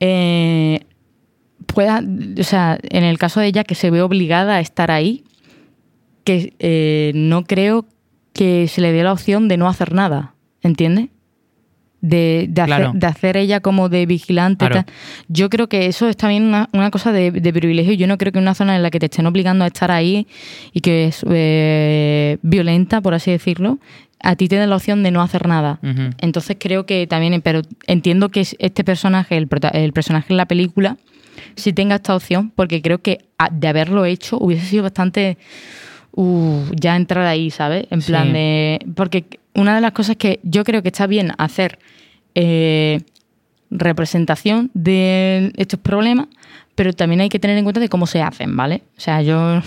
eh, pueda o sea en el caso de ella que se ve obligada a estar ahí que eh, no creo que se le dé la opción de no hacer nada ¿entiendes? De, de, hacer, Claro. de hacer ella como de vigilante. Claro. tal. Yo creo que eso es también una, una cosa de, de privilegio. Yo no creo que una zona en la que te estén obligando a estar ahí y que es eh, violenta, por así decirlo, a ti te den la opción de no hacer nada. Entonces creo que también, pero entiendo que es- este personaje, el, el personaje en la película, sí tenga esta opción, porque creo que de haberlo hecho hubiese sido bastante uh, ya entrar ahí, ¿sabes? En plan Sí. de. Porque una de las cosas que yo creo que está bien hacer eh, representación de estos problemas, pero también hay que tener en cuenta de cómo se hacen, ¿vale? O sea, yo, o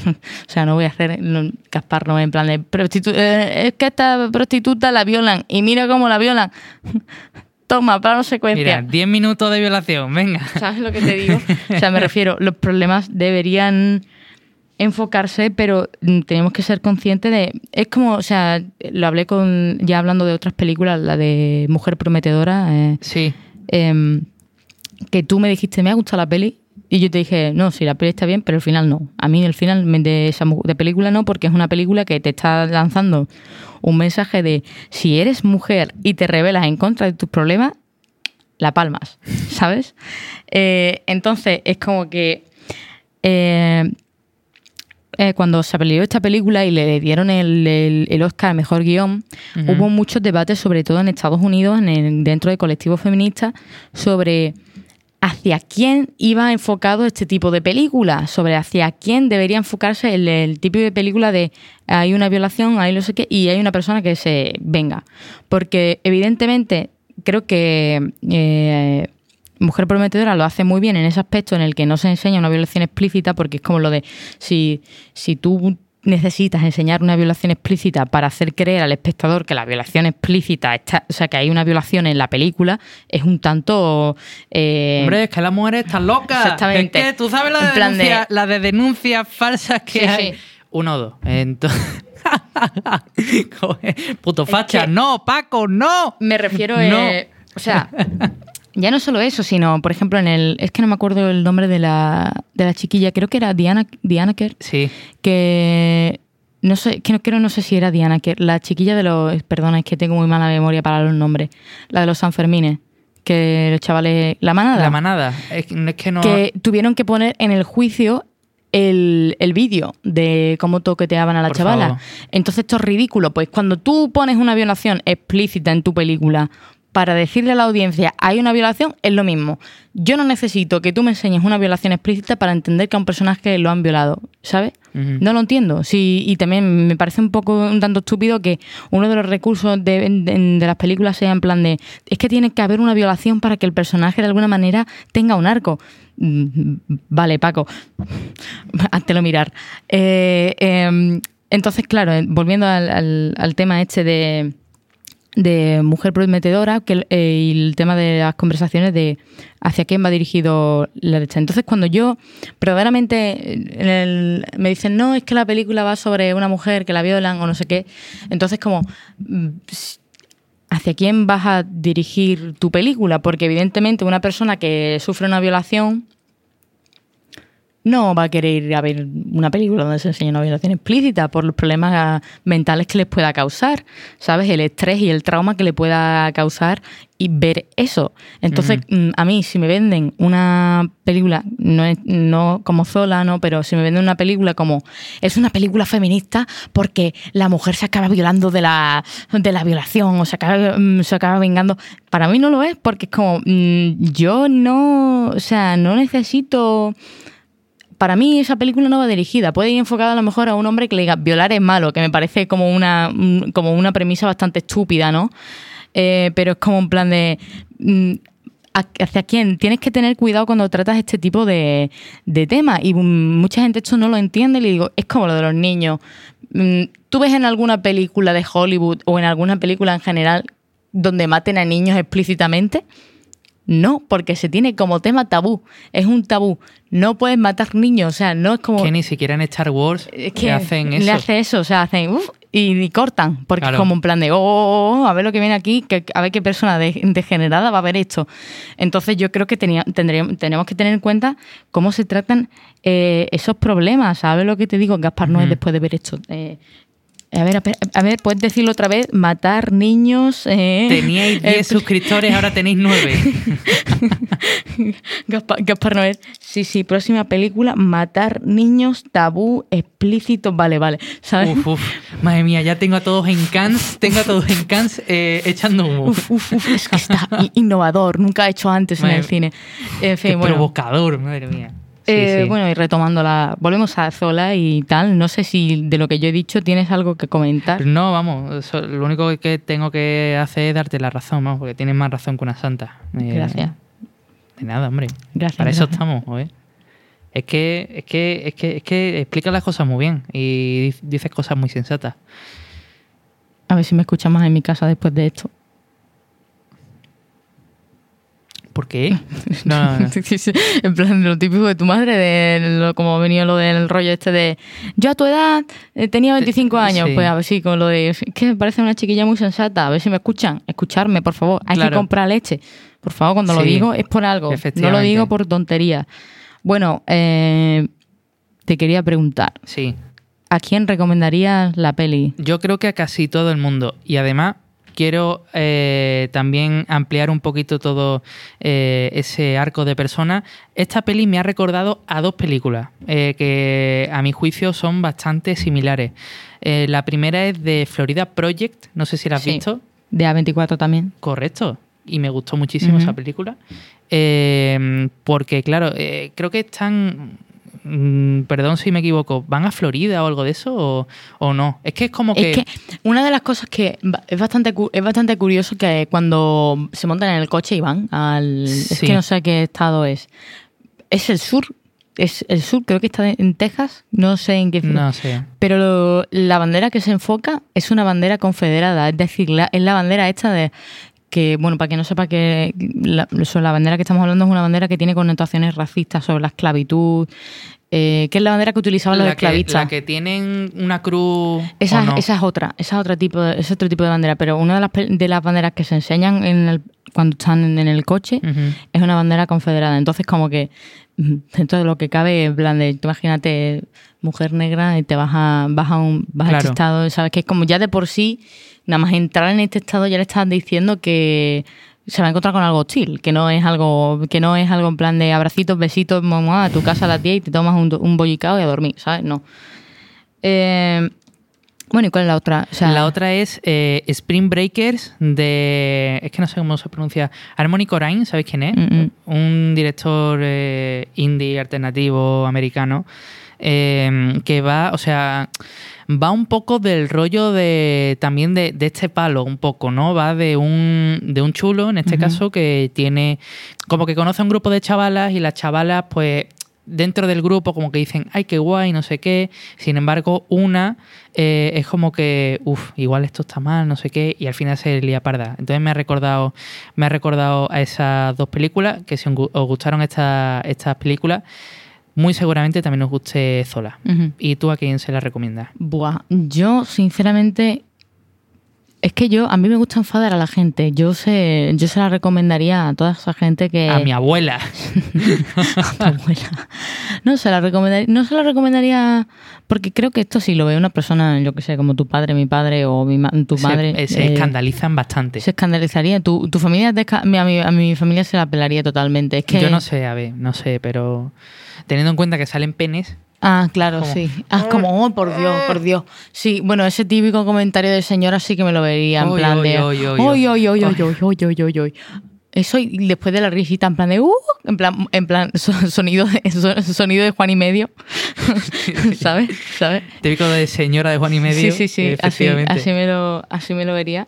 sea, no voy a hacer no, en plan de prostitu- eh, es que esta prostituta la violan y mira cómo la violan. Toma, plano secuencia. Mira, 10 minutos de violación, venga. ¿Sabes lo que te digo? O sea, me refiero, los problemas deberían enfocarse, pero mm, tenemos que ser conscientes de... Es como, o sea, lo hablé con, ya hablando de otras películas, la de Mujer Prometedora, eh, Sí. em, que tú me dijiste, me ha gustado la peli, y yo te dije, no, sí, la peli está bien, pero el final no. A mí el final de esa de película no, porque es una película que te está lanzando un mensaje de si eres mujer y te rebelas en contra de tus problemas, la palmas, ¿sabes? Eh, entonces, es como que eh, eh, cuando se peleó esta película y le dieron el, el- el Oscar a Mejor Guión, hubo muchos debates, sobre todo en Estados Unidos, en el- dentro de colectivos feministas, sobre hacia quién iba enfocado este tipo de película, sobre hacia quién debería enfocarse el, el tipo de película de hay una violación, hay no sé qué, y hay una persona que se venga. Porque evidentemente creo que eh, Mujer Prometedora lo hace muy bien en ese aspecto en el que no se enseña una violación explícita, porque es como lo de si, si tú necesitas enseñar una violación explícita para hacer creer al espectador que la violación explícita está, o sea que hay una violación en la película, es un tanto eh, Hombre, es que las mujeres están locas. Exactamente. Es que tú sabes la de, la de denuncias falsas que Sí, hay. sí. Uno o dos. Entonces. Puto facha, que- no, Paco, no. Me refiero, No. eh, o sea, ya no solo eso, sino, por ejemplo, en el, es que no me acuerdo el nombre de la, de la chiquilla, creo que era Diana, Diana Kerr, Sí. que no sé, que no, creo, no sé si era Diana, que la chiquilla de los, perdona, es que tengo muy mala memoria para los nombres, la de los Sanfermines, que los chavales, la manada. La manada, es, es que no... Que tuvieron que poner en el juicio el, el vídeo de cómo toqueteaban a la Por chavala. favor. Entonces esto es ridículo, pues cuando tú pones una violación explícita en tu película para decirle a la audiencia hay una violación, es lo mismo. Yo no necesito que tú me enseñes una violación explícita para entender que a un personaje lo han violado, ¿sabes? No lo entiendo. Sí, y también me parece un poco un tanto estúpido que uno de los recursos de, de- de las películas sea en plan de es que tiene que haber una violación para que el personaje de alguna manera tenga un arco. Mm, Vale, Paco, háztelo mirar. Eh, eh, entonces, claro, eh, volviendo al, al- al tema este de, de mujer prometedora que, eh, y el tema de las conversaciones de hacia quién va dirigido la derecha. Entonces, cuando yo verdaderamente eh, en me dicen, no, es que la película va sobre una mujer que la violan o no sé qué, entonces como... mm, ¿Hacia quién vas a dirigir tu película? Porque evidentemente una persona que sufre una violación no va a querer ir a ver una película donde se enseña una violación explícita por los problemas mentales que les pueda causar, ¿sabes? El estrés y el trauma que le pueda causar y ver eso. Entonces, mm, a mí, si me venden una película, no, es, no como sola, ¿no? Pero si me venden una película como es una película feminista porque la mujer se acaba violando de la, de la violación o se acaba, mm, se acaba vengando, para mí no lo es porque es como, mm, yo no, o sea, no necesito para mí esa película no va dirigida. Puede ir enfocada a lo mejor a un hombre que le diga violar es malo, que me parece como una, un- como una premisa bastante estúpida, ¿no? Eh, pero es como un plan de... mm, ¿a- ¿Hacia quién? Tienes que tener cuidado cuando tratas este tipo de, de temas. Y mm, mucha gente esto no lo entiende y le digo, es como lo de los niños. Mm, ¿Tú ves en alguna película de Hollywood o en alguna película en general donde maten a niños explícitamente? No, porque se tiene como tema tabú. Es un tabú. No puedes matar niños. O sea, no es como. Que ni siquiera en Star Wars es que le hacen eso. Le hace eso. O sea, hacen. uf, y, y cortan. Porque Claro. es como un plan de. Oh, oh, oh, a ver lo que viene aquí. Que, a ver qué persona de- degenerada va a ver esto. Entonces, yo creo que tenía, tendríamos, tenemos que tener en cuenta cómo se tratan eh, esos problemas. ¿Sabes lo que te digo? Gaspar no es después de ver esto. Eh, a ver, a ver, a ver, puedes decirlo otra vez. Matar niños. eh, Teníais 10 eh, suscriptores, ahora tenéis 9. Gaspar, Gaspar Noé. Sí, sí, próxima película, matar niños, tabú, explícito, vale, vale. ¿Sabes? Uf, uf. Madre mía, ya tengo a todos en cans, tengo a todos en cans eh, echando humo. Uf, uf, uf, es que está innovador, nunca ha hecho antes en el cine. En Qué bueno. provocador, madre mía. Eh, sí. Bueno, y retomando la. Volvemos a Zola y tal. No sé si de lo que yo he dicho tienes algo que comentar. No, vamos, eso- lo único que tengo que hacer es darte la razón, vamos, porque tienes más razón que una santa. Eh, Gracias. De nada, hombre. Gracias, Para eso estamos, joder. Es que, es que, es que, es que explica las cosas muy bien y di- dices cosas muy sensatas. A ver si me escuchas más en mi casa después de esto. ¿Por qué? No, no, no. en plan, lo típico de tu madre, de lo, como venido lo del rollo este de yo a tu edad eh, tenía 25 años. sí. Pues a ver si con lo de es que me parece una chiquilla muy sensata. A ver si me escuchan. Escucharme, por favor. Hay que comprar leche. Por favor, cuando lo digo es por algo. No lo digo por tontería. Bueno, eh, te quería preguntar. Sí. ¿A quién recomendarías la peli? Yo creo que a casi todo el mundo. Y además quiero eh, también ampliar un poquito todo eh, ese arco de personas. Esta peli me ha recordado a dos películas eh, que a mi juicio son bastante similares. La primera es de Florida Project, no sé si la has Sí. visto. De A24 también. Correcto. Y me gustó muchísimo esa película. Porque, claro, creo que están. Mm, Perdón si me equivoco, ¿van a Florida o algo de eso? ¿O, o no? Es que es como que. Es que una de las cosas que es bastante es bastante curioso que cuando se montan en el coche y van al es que no sé qué estado es. Es el sur, es el sur, creo que está en Texas, no sé en qué No sé. pero lo- la bandera que se enfoca es una bandera confederada, es decir, la- es la bandera esta de que, bueno, para que no sepa que la, sobre la bandera que estamos hablando es una bandera que tiene connotaciones racistas sobre la esclavitud, eh, que es la bandera que utilizaban los La que, esclavistas. la que tienen una cruz. Esa, ¿o no? esa es otra, esa es otro tipo de, otro tipo de bandera, pero una de las, de las banderas que se enseñan en el- cuando están en el coche es una bandera confederada. Entonces, como que dentro de lo que cabe, en plan de, imagínate, mujer negra y te vas a, vas a, un, vas a este estado, ¿sabes? Que es como ya de por sí, nada más entrar en este estado ya le estás diciendo que se va a encontrar con algo hostil, que no es algo, que no es algo en plan de abracitos, besitos, mamá, a tu casa a las 10 y te tomas un, un bollicao y a dormir, ¿sabes? No. Eh, bueno, ¿y cuál es la otra? O sea, La otra es eh, Spring Breakers de. Es que no sé cómo se pronuncia. Harmony Corrine, ¿sabéis quién es? Mm, mm. Un director eh, indie alternativo americano. eh, que va, o sea, va un poco del rollo de también de, de este palo, un poco, ¿no? Va de un, de un chulo, en este caso, que tiene, como que conoce a un grupo de chavalas y las chavalas, pues, dentro del grupo como que dicen, ay, qué guay, no sé qué. Sin embargo, una eh, es como que, uff, igual esto está mal, no sé qué, y al final se lía parda. Entonces me ha recordado, me ha recordado a esas dos películas, que si os gu- os gustaron estas estas películas, muy seguramente también os guste Zola. ¿Y tú a quién se la recomiendas? Buah, yo sinceramente es que yo a mí me gusta enfadar a la gente. Yo se yo se la recomendaría a toda esa gente que A mi abuela. a tu abuela. No se la recomendaría, no se la recomendaría porque creo que esto sí lo ve una persona, yo que sé, como tu padre, mi padre o mi ma- tu madre. eh, se, eh, escandalizan bastante. se escandalizaría. Tu, tu familia, te a, mi, a mi familia se la pelaría totalmente. Es que, Yo no sé, a ver, no sé, pero teniendo en cuenta que salen penes, Ah, claro, Como- sí. Ah, como, oh, por Dios, por Dios. Sí, bueno, ese típico comentario de señora sí que me lo vería en Oy, plan oy, de. oy, oy, Oy, oy. oy, oy, oy, oy, oy, oy, oy, oy. Eso y después de la risita en plan de uh, en plan, en plan so- sonido de so- sonido de Juan y medio. ¿Sabes? ¿Sabes? típico de señora de Juan y medio. Sí, sí, sí. Así, efectivamente. así me lo, así me lo vería.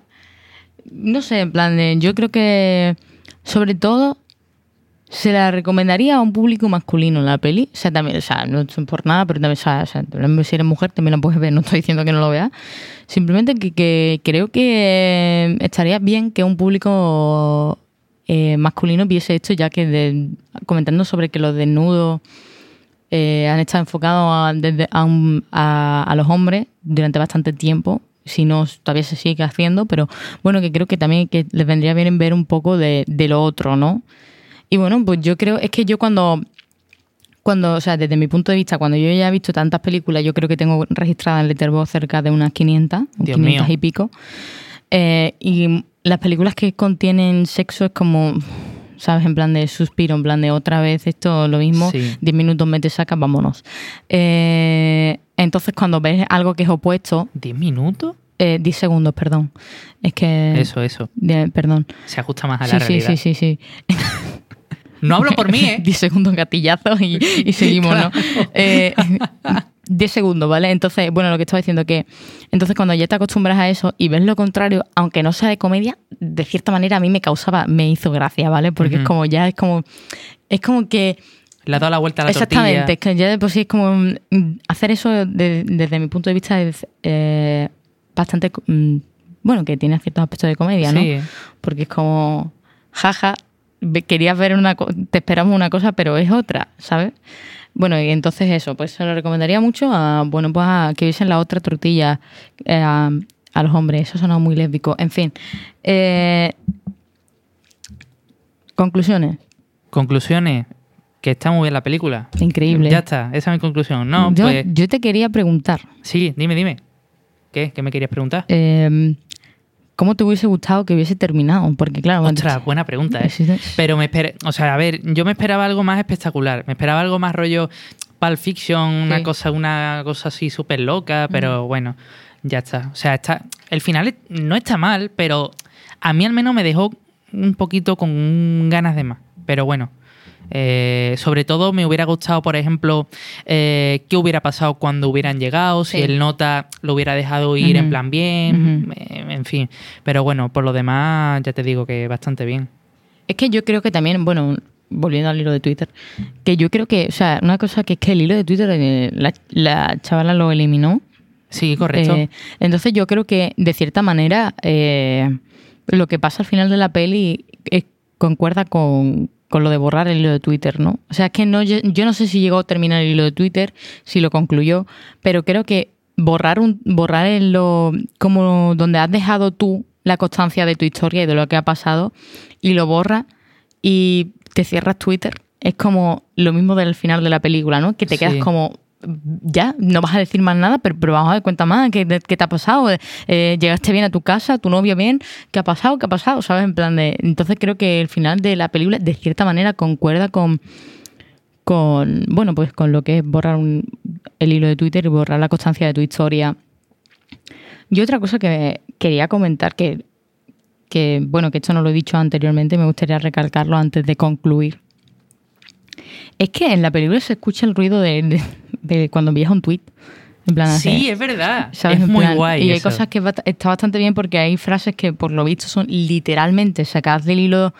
No sé, en plan de. Yo creo que sobre todo se la recomendaría a un público masculino la peli. O sea, también, o sea, no es por nada, pero también, o sea, si eres mujer también la puedes ver, no estoy diciendo que no lo veas. Simplemente que, creo que estaría bien que un público eh, masculino viese esto, ya que de- comentando sobre que los desnudos eh, han estado enfocados a, desde- a, los hombres durante bastante tiempo. Si no, todavía se sigue haciendo, pero bueno, que creo que también les vendría bien ver un poco de lo otro, ¿no? Y bueno, pues yo creo, es que yo cuando, cuando, o sea, desde mi punto de vista, cuando yo ya he visto tantas películas, yo creo que tengo registradas en Letterboxd cerca de unas 500, Dios 500 mío. y pico. Eh, y las películas que contienen sexo es como, ¿sabes? En plan de suspiro, en plan de otra vez esto lo mismo, Sí. 10 minutos me te sacas, vámonos. Eh, entonces, cuando ves algo que es opuesto, ¿10 minutos? eh, 10 segundos, perdón. Es que. Eso, eso. de- perdón. Se ajusta más a Sí, la sí, realidad. sí, sí, sí. No hablo por mí, ¿eh? 10 segundos gatillazos y, y seguimos, ¿no? Eh, 10 segundos, ¿vale? Entonces, bueno, lo que estaba diciendo que entonces cuando ya te acostumbras a eso y ves lo contrario, aunque no sea de comedia, de cierta manera a mí me causaba, me hizo gracia, ¿vale? Porque es como ya es como es como que Le ha dado la vuelta a la exactamente, tortilla. es que ya de por sí es como mm, hacer eso de- desde mi punto de vista es eh, bastante mm, bueno, que tiene ciertos aspectos de comedia, ¿no? Sí, porque es como, jaja, querías ver una te esperamos una cosa, pero es otra, ¿sabes? Bueno, y entonces eso, pues se lo recomendaría mucho a, bueno, pues a que viesen la otra tortilla eh, a, a los hombres, eso suena muy lésbico, en fin. Eh, conclusiones, Conclusiones. Que está muy bien la película. increíble. Ya está, esa es mi conclusión. No, yo, pues. yo te quería preguntar, Sí, dime, dime. ¿Qué? ¿Qué me querías preguntar? eh, ¿cómo te hubiese gustado que hubiese terminado? Porque claro, Ostras, buena pregunta, ¿eh? Pero me esperé, o sea, a ver, yo me esperaba algo más espectacular. Me esperaba algo más rollo Pulp Fiction, una cosa, una cosa así súper loca, pero bueno, ya está. O sea, está, el final no está mal, pero a mí al menos me dejó un poquito con ganas de más. Pero bueno. Eh, sobre todo me hubiera gustado, por ejemplo, eh, qué hubiera pasado cuando hubieran llegado, si el nota lo hubiera dejado ir en plan bien, eh, en fin. Pero bueno, por lo demás, ya te digo que bastante bien. Es que yo creo que también, bueno, volviendo al hilo de Twitter, que yo creo que, o sea, una cosa que es que el hilo de Twitter, la, la chavala lo eliminó. Sí, correcto. Eh, entonces yo creo que, de cierta manera, lo que pasa al final de la peli es- concuerda con, con lo de borrar el hilo de Twitter, ¿no? O sea, es que no, yo, yo no sé si llegó a terminar el hilo de Twitter, si lo concluyó, pero creo que borrar un borrar el lo como donde has dejado tú la constancia de tu historia y de lo que ha pasado y lo borras y te cierras Twitter es como lo mismo del final de la película, ¿no? Que te quedas Sí. como ya, no vas a decir más nada, pero, vamos a ver, cuenta más, ¿qué, qué te ha pasado? Eh, ¿Llegaste bien a tu casa? ¿Tu novio bien? ¿Qué ha pasado? ¿Qué ha pasado? ¿Sabes? En plan de... Entonces creo que el final de la película, de cierta manera, concuerda con, con bueno, pues con lo que es borrar el hilo de Twitter y borrar la constancia de tu historia. Y otra cosa que quería comentar, que, bueno, que esto no lo he dicho anteriormente, me gustaría recalcarlo antes de concluir. Es que en la película se escucha el ruido de, de- de cuando envías un tweet. En plan, así, Sí, es verdad. ¿sabes? Es muy plan, guay. Y hay eso. cosas que está bastante bien porque hay frases que por lo visto son literalmente sacadas del hilo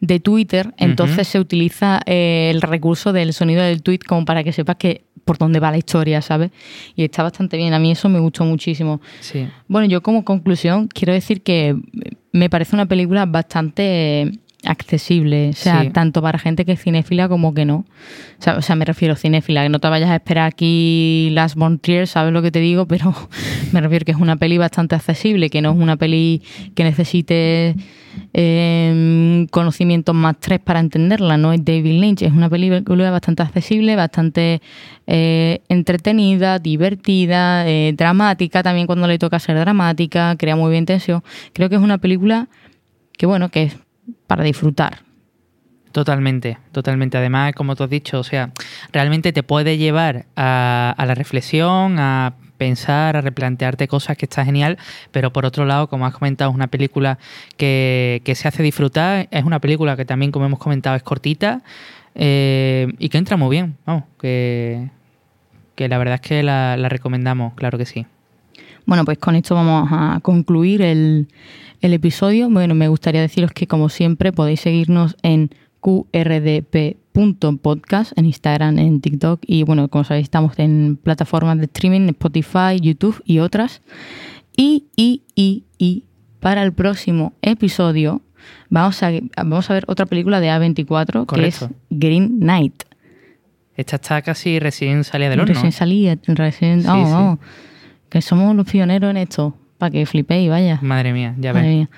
de Twitter. Entonces se utiliza eh, el recurso del sonido del tweet como para que sepas que por dónde va la historia, ¿sabes? Y está bastante bien. A mí eso me gustó muchísimo. Sí. Bueno, yo como conclusión quiero decir que me parece una película bastante accesible, o sea, Sí. tanto para gente que es cinéfila como que no. O sea, o sea, me refiero a cinéfila, que no te vayas a esperar aquí Last Born Trier, sabes lo que te digo, pero me refiero que es una peli bastante accesible, que no es una peli que necesite eh, conocimientos más tres para entenderla, no es David Lynch, es una película bastante accesible, bastante eh, entretenida, divertida, eh, dramática, también cuando le toca ser dramática, crea muy bien tensión. Creo que es una película que, bueno, que es para disfrutar. Totalmente, totalmente. Además, como tú has dicho, o sea, realmente te puede llevar a, la reflexión, a pensar, a replantearte cosas que está genial, pero por otro lado, como has comentado, es una película que, se hace disfrutar, es una película que también, como hemos comentado, es cortita eh, y que entra muy bien, vamos, que, la verdad es que la recomendamos, claro que sí. Bueno, pues con esto vamos a concluir el, el episodio. Bueno, me gustaría deciros que como siempre podéis seguirnos en qrdp.podcast en Instagram, en TikTok y bueno, como sabéis estamos en plataformas de streaming, Spotify, YouTube y otras. Y, y, y, y para el próximo episodio vamos a, vamos a ver otra película de A24 que es. Green Knight. Esta está casi recién salida del horno. Recién salía, recién... Sí, sí. vamos, que somos los pioneros en esto, para que flipéis, vaya. Madre mía, ya Madre ves. mía.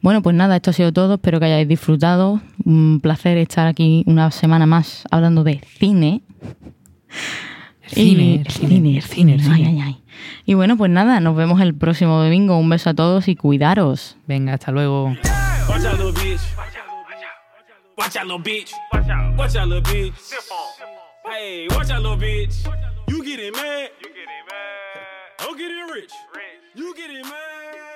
Bueno, pues nada, esto ha sido todo. Espero que hayáis disfrutado. Un placer estar aquí una semana más hablando de cine. El cine, cine, el cine, cine. ay, ay. Y bueno, pues nada, nos vemos el próximo domingo. Un beso a todos y cuidaros. Venga, hasta luego. Watch out, little bitch. Watch out, little bitch. Watch out, little bitch. Hey, watch out, little bitch. You getting mad? I'm getting rich. rich. You getting mad.